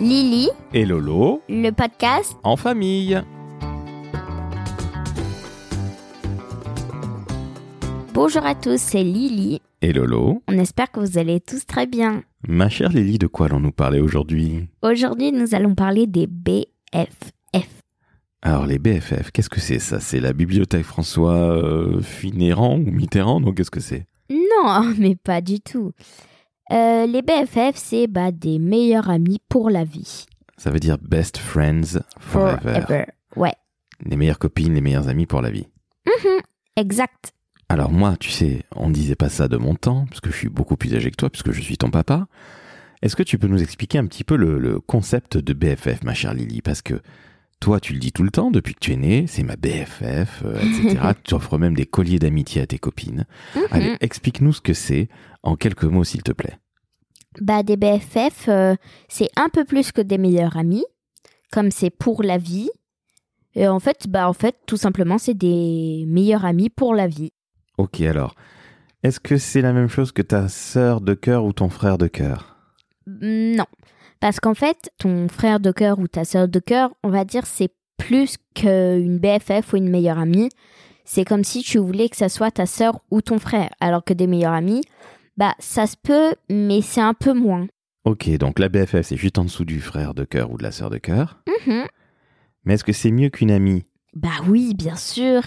Lily, et Lolo le podcast. en famille. Bonjour à tous, c'est Lily. Et Lolo, On espère que vous allez tous très bien. ma chère Lily, de quoi allons-nous parler aujourd'hui? Aujourd'hui, nous allons parler des BFF. Alors les BFF, qu'est-ce que c'est ça? C'est la bibliothèque François euh, Finérand ou Mitterrand? Non, qu'est-ce que c'est? Non, mais pas du tout. Euh, les BFF, c'est bah, des meilleurs amis pour la vie. Ça veut dire best friends forever. Ouais, Les meilleures copines, les meilleurs amis pour la vie. exact. Alors moi, tu sais, on ne disait pas ça de mon temps, parce que je suis beaucoup plus âgé que toi, puisque je suis ton papa. Est-ce que tu peux nous expliquer un petit peu le, le concept de BFF, ma chère Lily? Parce que toi, tu le dis tout le temps, depuis que tu es née, c'est ma BFF, euh, etc. tu offres même des colliers d'amitié à tes copines. Mhm. Allez, explique-nous ce que c'est, en quelques mots, s'il te plaît. Bah, des BFF, euh, c'est un peu plus que des meilleurs amis, comme c'est pour la vie. Et en fait, bah, en fait, tout simplement, c'est des meilleurs amis pour la vie. Ok, alors, est-ce que c'est la même chose que ta sœur de cœur ou ton frère de cœur? Non. Parce qu'en fait, ton frère de cœur ou ta sœur de cœur, on va dire, c'est plus qu'une BFF ou une meilleure amie. C'est comme si tu voulais que ça soit ta sœur ou ton frère. Alors que des meilleurs amis, bah, ça se peut, mais c'est un peu moins. Ok, donc la BFF, c'est juste en dessous du frère de cœur ou de la sœur de cœur. Mhm. Mais est-ce que c'est mieux qu'une amie? Bah oui, bien sûr.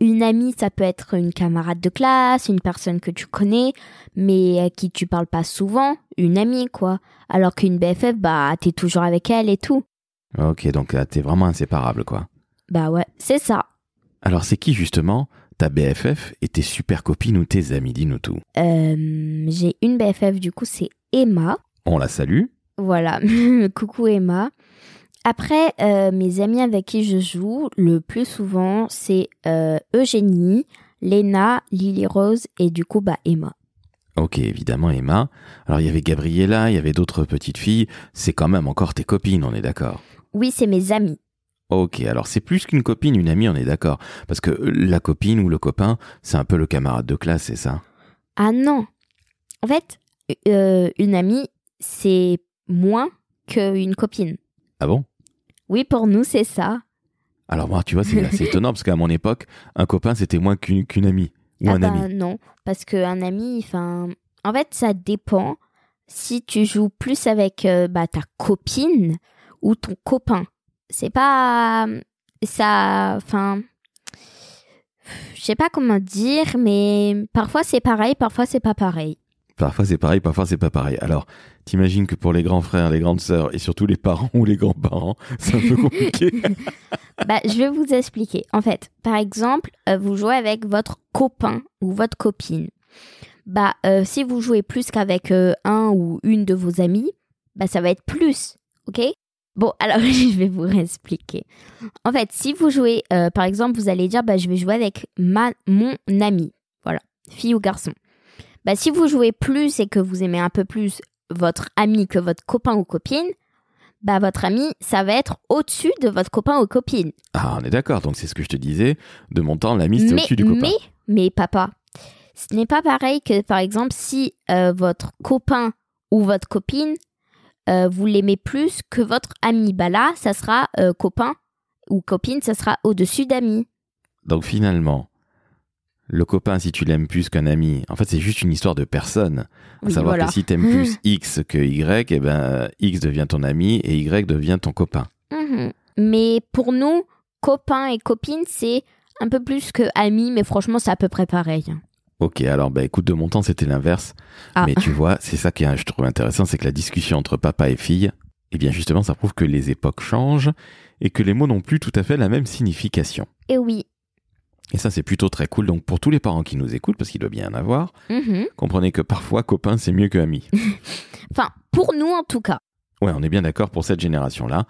Une amie, ça peut être une camarade de classe, une personne que tu connais, mais à qui tu parles pas souvent. Une amie, quoi. Alors qu'une BFF, bah, t'es toujours avec elle et tout. Ok, donc là, t'es vraiment inséparable, quoi. Bah ouais, c'est ça. Alors c'est qui justement ta BFF et tes super copines ou tes amis? Dis-nous tout. Euh, j'ai une BFF, du coup, c'est Emma. On la salue. Voilà, coucou Emma. Après, euh, mes amis avec qui je joue le plus souvent, c'est euh, Eugénie, Léna, Lily Rose et du coup, bah, Emma. Ok, évidemment Emma. Alors il y avait Gabriella, il y avait d'autres petites filles. C'est quand même encore tes copines, on est d'accord? Oui, c'est mes amis. Ok, alors c'est plus qu'une copine, une amie, on est d'accord. Parce que euh, la copine ou le copain, c'est un peu le camarade de classe, c'est ça? Ah non. En fait, euh, une amie, c'est moins qu'une copine. Ah bon? Oui, pour nous, c'est ça. Alors moi, tu vois, c'est assez étonnant parce qu'à mon époque, un copain, c'était moins qu'une amie. Ou ah un bah ami. non, parce qu'un ami, enfin... En fait, ça dépend si tu joues plus avec euh, bah, ta copine ou ton copain. C'est pas... Ça... Enfin... Je sais pas comment dire, mais parfois c'est pareil, parfois c'est pas pareil. Parfois c'est pareil, parfois c'est pas pareil. Alors, t'imagines que pour les grands frères, les grandes sœurs et surtout les parents ou les grands-parents, c'est un peu compliqué. Bah, je vais vous expliquer. En fait, par exemple, euh, vous jouez avec votre copain ou votre copine. Bah, euh, si vous jouez plus qu'avec euh, un ou une de vos amis, bah, ça va être plus, ok? Bon, alors je vais vous expliquer. En fait, si vous jouez, par exemple, vous allez dire, bah, je vais jouer avec ma, mon ami, voilà, fille ou garçon. Bah, si vous jouez plus et que vous aimez un peu plus votre ami que votre copain ou copine, bah, votre ami, ça va être au-dessus de votre copain ou copine. ah, on est d'accord. Donc c'est ce que je te disais. De mon temps, l'ami mais, au-dessus du copain. mais, mais papa, ce n'est pas pareil que par exemple si euh, votre copain ou votre copine, euh, vous l'aimez plus que votre ami. Bah là, ça sera euh, copain ou copine, ça sera au-dessus d'amis. Donc finalement, le copain, si tu l'aimes plus qu'un ami, en fait c'est juste une histoire de personne. À savoir voilà. que si t'aimes plus X que Y, eh ben X devient ton ami et Y devient ton copain. Mhm. Mais pour nous, copain et copine, c'est un peu plus que amis, mais franchement, c'est à peu près pareil. Ok, alors bah écoute, de mon temps c'était l'inverse. Ah. Mais tu vois, c'est ça qui est, je trouve intéressant, c'est que la discussion entre papa et fille, eh bien justement, ça prouve que les époques changent et que les mots n'ont plus tout à fait la même signification. Et oui. Et ça, c'est plutôt très cool. Donc pour tous les parents qui nous écoutent, parce qu'il doit bien y en avoir, Mhm. comprenez que parfois copain c'est mieux que ami. Enfin, pour nous en tout cas. Ouais, on est bien d'accord pour cette génération-là.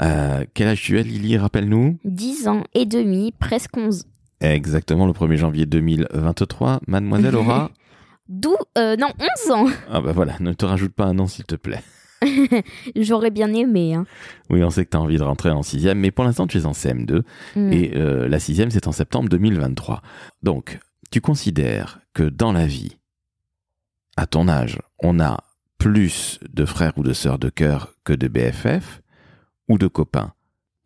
Euh, quel âge tu as, Lily Rappelle-nous? 10 ans et demi, presque 11. Exactement le 1er janvier 2023. Mademoiselle Aura. D'où euh, Non, 11 ans ah bah voilà, ne te rajoute pas un an s'il te plaît. J'aurais bien aimé. Hein. Oui, on sait que tu as envie de rentrer en sixième, mais pour l'instant tu es en CM2 Mm. et euh, la sixième c'est en septembre 2023. Donc, tu considères que dans la vie, à ton âge, on a plus de frères ou de sœurs de cœur que de BFF ou de copains?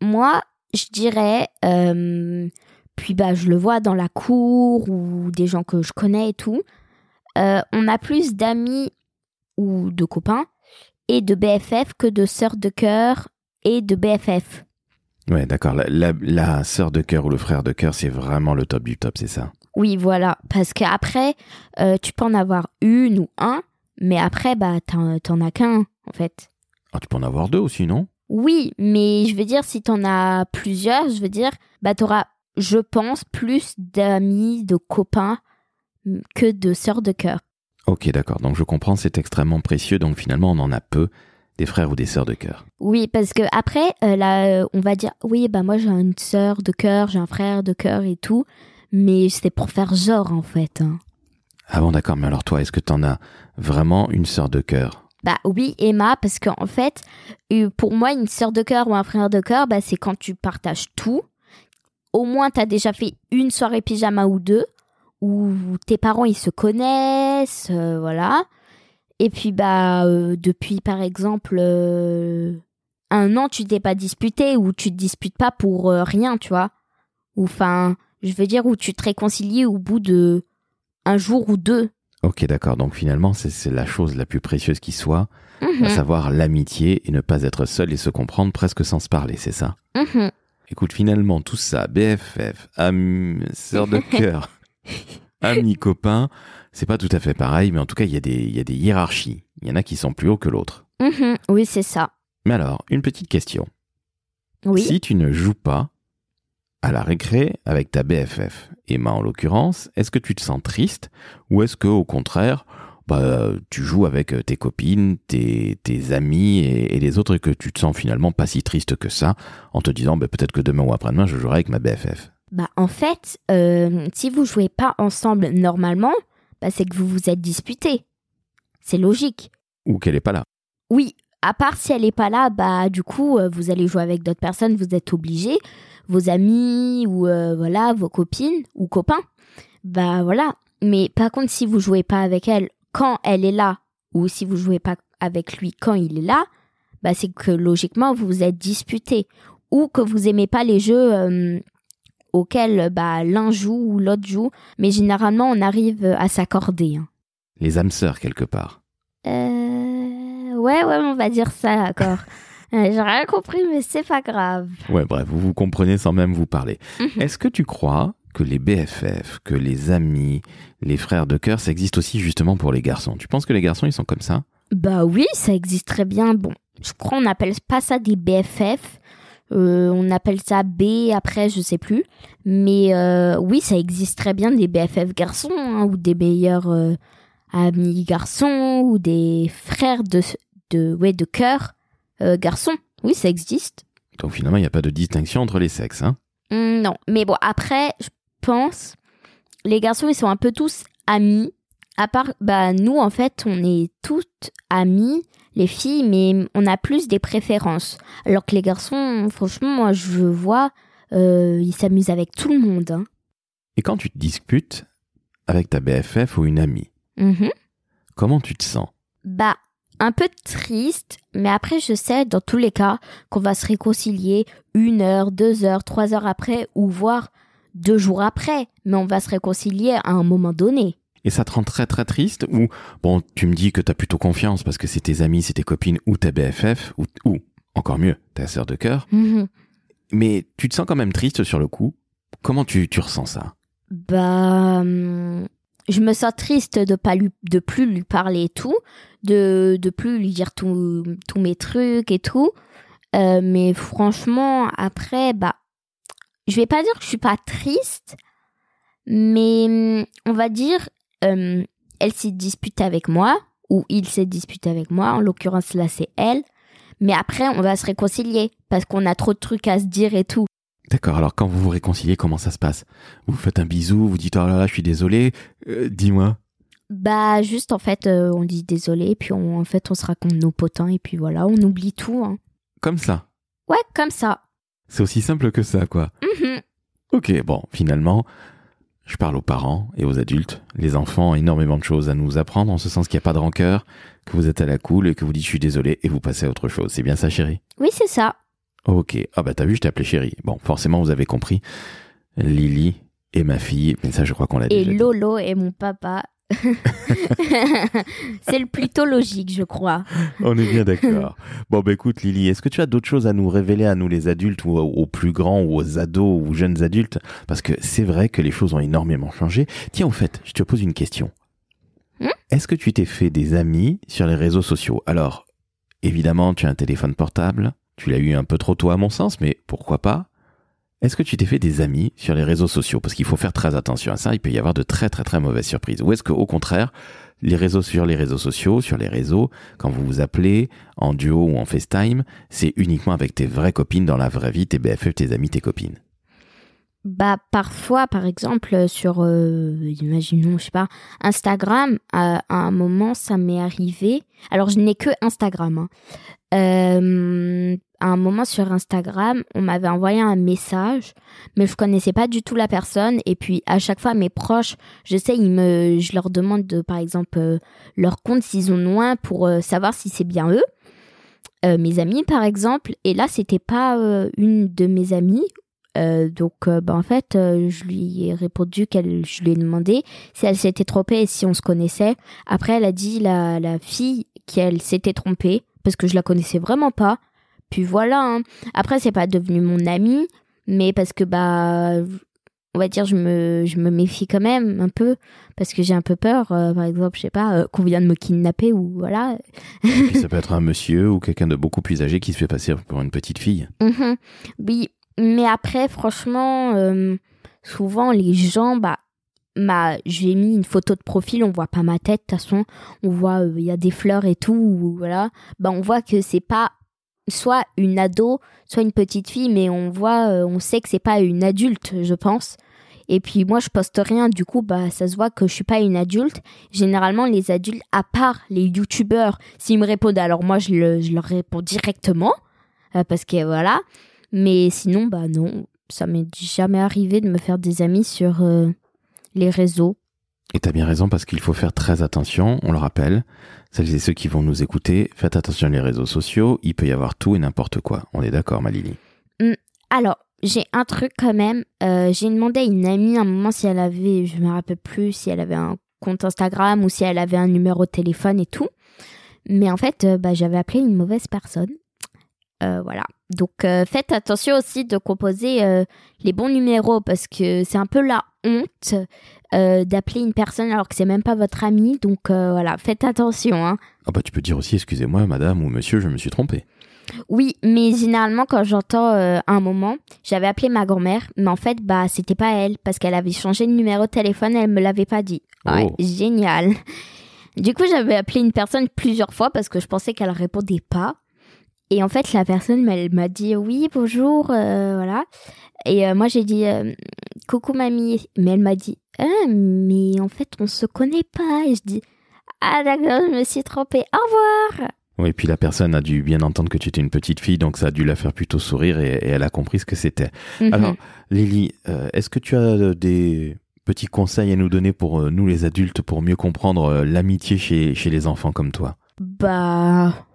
Moi, je dirais, euh, puis bah je le vois dans la cour ou des gens que je connais et tout, euh, on a plus d'amis ou de copains et de BFF que de sœurs de cœur et de BFF. Ouais, d'accord. La, la, la sœur de cœur ou le frère de cœur, c'est vraiment le top du top, c'est ça? Oui, voilà. Parce qu'après, euh, tu peux en avoir une ou un, mais après, bah, t'en t'en as qu'un, en fait. Ah, Tu peux en avoir deux aussi, non? Oui, mais je veux dire, si t'en as plusieurs, je veux dire, bah, t'auras, je pense, plus d'amis, de copains que de sœurs de cœur. Ok, d'accord. Donc je comprends, c'est extrêmement précieux. Donc finalement, on en a peu des frères ou des sœurs de cœur. Oui, parce que après, euh, là, euh, on va dire, oui, bah moi j'ai une sœur de cœur, j'ai un frère de cœur et tout, mais c'est pour faire genre en fait. hein. Ah bon, d'accord. Mais alors toi, est-ce que t'en as vraiment une sœur de cœur? Bah oui, Emma, parce qu'en fait, euh, pour moi, une sœur de cœur ou un frère de cœur, bah c'est quand tu partages tout. Au moins, t'as déjà fait une soirée pyjama ou deux, où tes parents ils se connaissent, euh, voilà. Et puis bah euh, depuis par exemple euh, un an, tu t'es pas disputé ou tu te disputes pas pour rien, tu vois. Ou enfin, je veux dire où tu te réconcilies au bout de un jour ou deux. Ok, d'accord. Donc finalement, c'est c'est la chose la plus précieuse qui soit, Mhm, à savoir l'amitié et ne pas être seul et se comprendre presque sans se parler, c'est ça? Mhm. Écoute, finalement, tout ça, BFF, am... sœur de cœur, amis, copains, c'est pas tout à fait pareil, mais en tout cas, il y, a des- il y a des hiérarchies. Il y en a qui sont plus hauts que l'autre. Mhm, Oui, c'est ça. Mais alors, une petite question. Oui. Si tu ne joues pas à la récré avec ta BFF, Emma en l'occurrence, est-ce que tu te sens triste ou est-ce que au contraire, bah, tu joues avec tes copines, tes, tes amis et, et les autres et que tu te sens finalement pas si triste que ça en te disant bah, peut-être que demain ou après-demain je jouerai avec ma BFF Bah en fait, euh, si vous jouez pas ensemble normalement, bah c'est que vous vous êtes disputé. C'est logique. ou qu'elle est pas là. Oui, à part si elle est pas là, bah du coup euh, vous allez jouer avec d'autres personnes, vous êtes obligés, vos amis ou euh, voilà vos copines ou copains. Bah voilà. Mais par contre, si vous jouez pas avec elle quand elle est là ou si vous jouez pas avec lui quand il est là, bah c'est que logiquement vous vous êtes disputé ou que vous aimez pas les jeux euh, auxquels bah l'un joue ou l'autre joue. Mais généralement on arrive à s'accorder. hein. Les âmes sœurs quelque part. Euh... Ouais, ouais, on va dire ça, d'accord. Euh, J'ai rien compris, mais c'est pas grave. Ouais, bref, vous vous comprenez sans même vous parler. Mhm. Est-ce que tu crois que les BFF, que les amis, les frères de cœur, ça existe aussi justement pour les garçons? Tu penses que les garçons, ils sont comme ça? Bah oui, ça existe très bien. Bon, je crois on appelle pas ça des BFF. Euh, on appelle ça B après, je sais plus. Mais euh, oui, ça existe très bien des BFF garçons hein, ou des meilleurs euh, amis garçons ou des frères de de ouais de cœur garçons. Oui, ça existe. Donc finalement, il n'y a pas de distinction entre les sexes. Hein Hmm, non, mais bon, après, je pense, les garçons, ils sont un peu tous amis. À part, bah, nous, en fait, on est toutes amies, les filles, mais on a plus des préférences. Alors que les garçons, franchement, moi, je vois, euh, ils s'amusent avec tout le monde. hein. Et quand tu te disputes avec ta BFF ou une amie, Mhm. comment tu te sens? Bah, un peu triste, mais après, je sais, dans tous les cas, qu'on va se réconcilier une heure, deux heures, trois heures après, ou voire deux jours après. Mais on va se réconcilier à un moment donné. Et ça te rend très très triste Ou, bon, tu me dis que t'as plutôt confiance parce que c'est tes amis, c'est tes copines ou ta BFF, ou, ou encore mieux, ta sœur de cœur, Mhm. mais tu te sens quand même triste sur le coup. Comment tu, tu ressens ça? Bah, hum, je me sens triste de pas lui, de plus lui parler et tout, de de plus lui dire tout- tous mes trucs et tout. Euh, mais franchement, après, bah, je vais pas dire que je suis pas triste, mais hum, on va dire, euh, elle s'est disputée avec moi ou il s'est disputé avec moi. En l'occurrence, là, c'est elle. Mais après, on va se réconcilier parce qu'on a trop de trucs à se dire et tout. D'accord, alors quand vous vous réconciliez, comment ça se passe? Vous faites un bisou, vous dites oh là là, je suis désolé, Euh, dis-moi. Bah juste en fait euh, on dit désolé puis on, en fait on se raconte nos potins et puis voilà on oublie tout. hein. Comme ça? Ouais comme ça. C'est aussi simple que ça, quoi. Mhm. Ok, bon, finalement, je parle aux parents et aux adultes. Les enfants ont énormément de choses à nous apprendre, en ce sens qu'il n'y a pas de rancœur, que vous êtes à la cool et que vous dites je suis désolé et vous passez à autre chose. C'est bien ça, chérie? Oui, c'est ça. Ok. Ah bah t'as vu, je t'ai appelé chérie. Bon, forcément, vous avez compris. Lily est ma fille, mais ça, je crois qu'on l'a Et déjà dit. Lolo est mon papa. c'est le plutôt logique, je crois. On est bien d'accord. bon, bah écoute, Lily, est-ce que tu as d'autres choses à nous révéler, à nous les adultes, ou aux, plus grands, ou aux ados, ou jeunes adultes? Parce que c'est vrai que les choses ont énormément changé. Tiens, au fait, je te pose une question. Hmm? Est-ce que tu t'es fait des amis sur les réseaux sociaux? Alors, évidemment, tu as un téléphone portable. Tu l'as eu un peu trop tôt, à mon sens, mais pourquoi pas? Est-ce que tu t'es fait des amis sur les réseaux sociaux? Parce qu'il faut faire très attention à ça, il peut y avoir de très très très mauvaises surprises. Ou est-ce qu'au contraire, les réseaux sur les réseaux sociaux, sur les réseaux, quand vous vous appelez en duo ou en FaceTime, c'est uniquement avec tes vraies copines dans la vraie vie, tes BFF, tes amis, tes copines? Bah parfois, par exemple, sur, euh, imaginons, je sais pas, Instagram, à, à un moment, ça m'est arrivé. Alors, je n'ai que Instagram. hein. Euh, à un moment sur Instagram, on m'avait envoyé un message, mais je connaissais pas du tout la personne. Et puis à chaque fois, mes proches, je sais, ils me, je leur demande de, par exemple, euh, leur compte s'ils ont loin pour euh, savoir si c'est bien eux. Euh, mes amis, par exemple. Et là, c'était pas euh, une de mes amies. Euh, donc, euh, bah, en fait, euh, je lui ai répondu qu'elle, je lui ai demandé si elle s'était trompée et si on se connaissait. Après, elle a dit la, la fille qu'elle s'était trompée parce que je la connaissais vraiment pas. Puis voilà. hein. Après, c'est pas devenu mon ami, mais parce que bah, on va dire, je me, je me méfie quand même un peu parce que j'ai un peu peur. par exemple, je sais pas, qu'on vienne me kidnapper ou voilà. Et puis ça peut être un monsieur ou quelqu'un de beaucoup plus âgé qui se fait passer pour une petite fille. Mhm. Oui, mais après, franchement, euh, souvent les gens, bah, ma, j'ai mis une photo de profil, on voit pas ma tête, de toute façon, on voit, euh, il y a des fleurs et tout, ou voilà. Bah, on voit que c'est pas soit une ado, soit une petite fille, mais on voit, euh, on sait que c'est pas une adulte, je pense. Et puis moi, je poste rien, du coup, bah, ça se voit que je suis pas une adulte. Généralement, les adultes, à part les youtubeurs, s'ils me répondent, alors moi, je, le- je leur réponds directement, parce que voilà. Mais sinon, bah non, ça m'est jamais arrivé de me faire des amis sur euh, les réseaux. Et t'as bien raison parce qu'il faut faire très attention, on le rappelle. Celles et ceux qui vont nous écouter, faites attention les réseaux sociaux, il peut y avoir tout et n'importe quoi. On est d'accord, ma Lily Alors, j'ai un truc quand même. euh, j'ai demandé à une amie à un moment si elle avait, je me rappelle plus, si elle avait un compte Instagram ou si elle avait un numéro de téléphone et tout. Mais en fait, euh, bah, j'avais appelé une mauvaise personne. Euh, voilà. Donc, euh, faites attention aussi de composer euh, les bons numéros parce que c'est un peu la honte d'appeler une personne alors que c'est même pas votre ami. Donc, voilà, faites attention. Hein. Ah bah tu peux dire aussi, excusez-moi, madame ou monsieur, je me suis trompé. Oui, mais généralement quand j'entends un moment, j'avais appelé ma grand-mère, mais en fait bah c'était pas elle parce qu'elle avait changé de numéro de téléphone, elle me l'avait pas dit. Ouais, Oh. génial. Du coup, j'avais appelé une personne plusieurs fois parce que je pensais qu'elle répondait pas. Et en fait, la personne elle m'a dit oui, bonjour, euh, voilà. Et euh, moi j'ai dit euh, coucou mamie, mais elle m'a dit ah, mais en fait on se connaît pas. Et je dis ah d'accord, je me suis trompée. Au revoir. Oui, puis la personne a dû bien entendre que tu étais une petite fille, donc ça a dû la faire plutôt sourire et, et elle a compris ce que c'était. Mhm. Alors, Lily, euh, est-ce que tu as des petits conseils à nous donner pour euh, nous les adultes pour mieux comprendre euh, l'amitié chez, chez les enfants comme toi? Bah,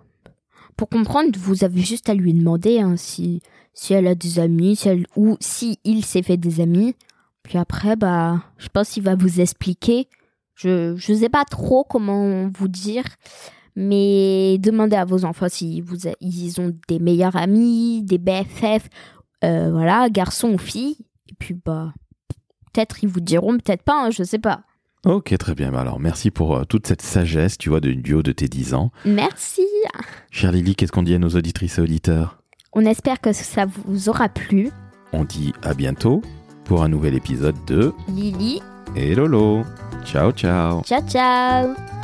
pour comprendre, vous avez juste à lui demander hein, si, si elle a des amis, si elle, ou si il s'est fait des amis. Puis après, bah, je pense qu'il va vous expliquer. Je je sais pas trop comment vous dire, mais demandez à vos enfants si vous ils ont des meilleurs amis, des BFF, euh, voilà, garçons ou filles. Et puis bah, peut-être ils vous diront, peut-être pas, hein, je sais pas. Ok, très bien. Bah Alors, merci pour euh, toute cette sagesse, tu vois, du haut de tes 10 ans. Merci. Chère Lily, qu'est-ce qu'on dit à nos auditrices et auditeurs? On espère que ça vous aura plu. On dit à bientôt pour un nouvel épisode de Lily, Et Lolo. Ciao, ciao. ciao ciao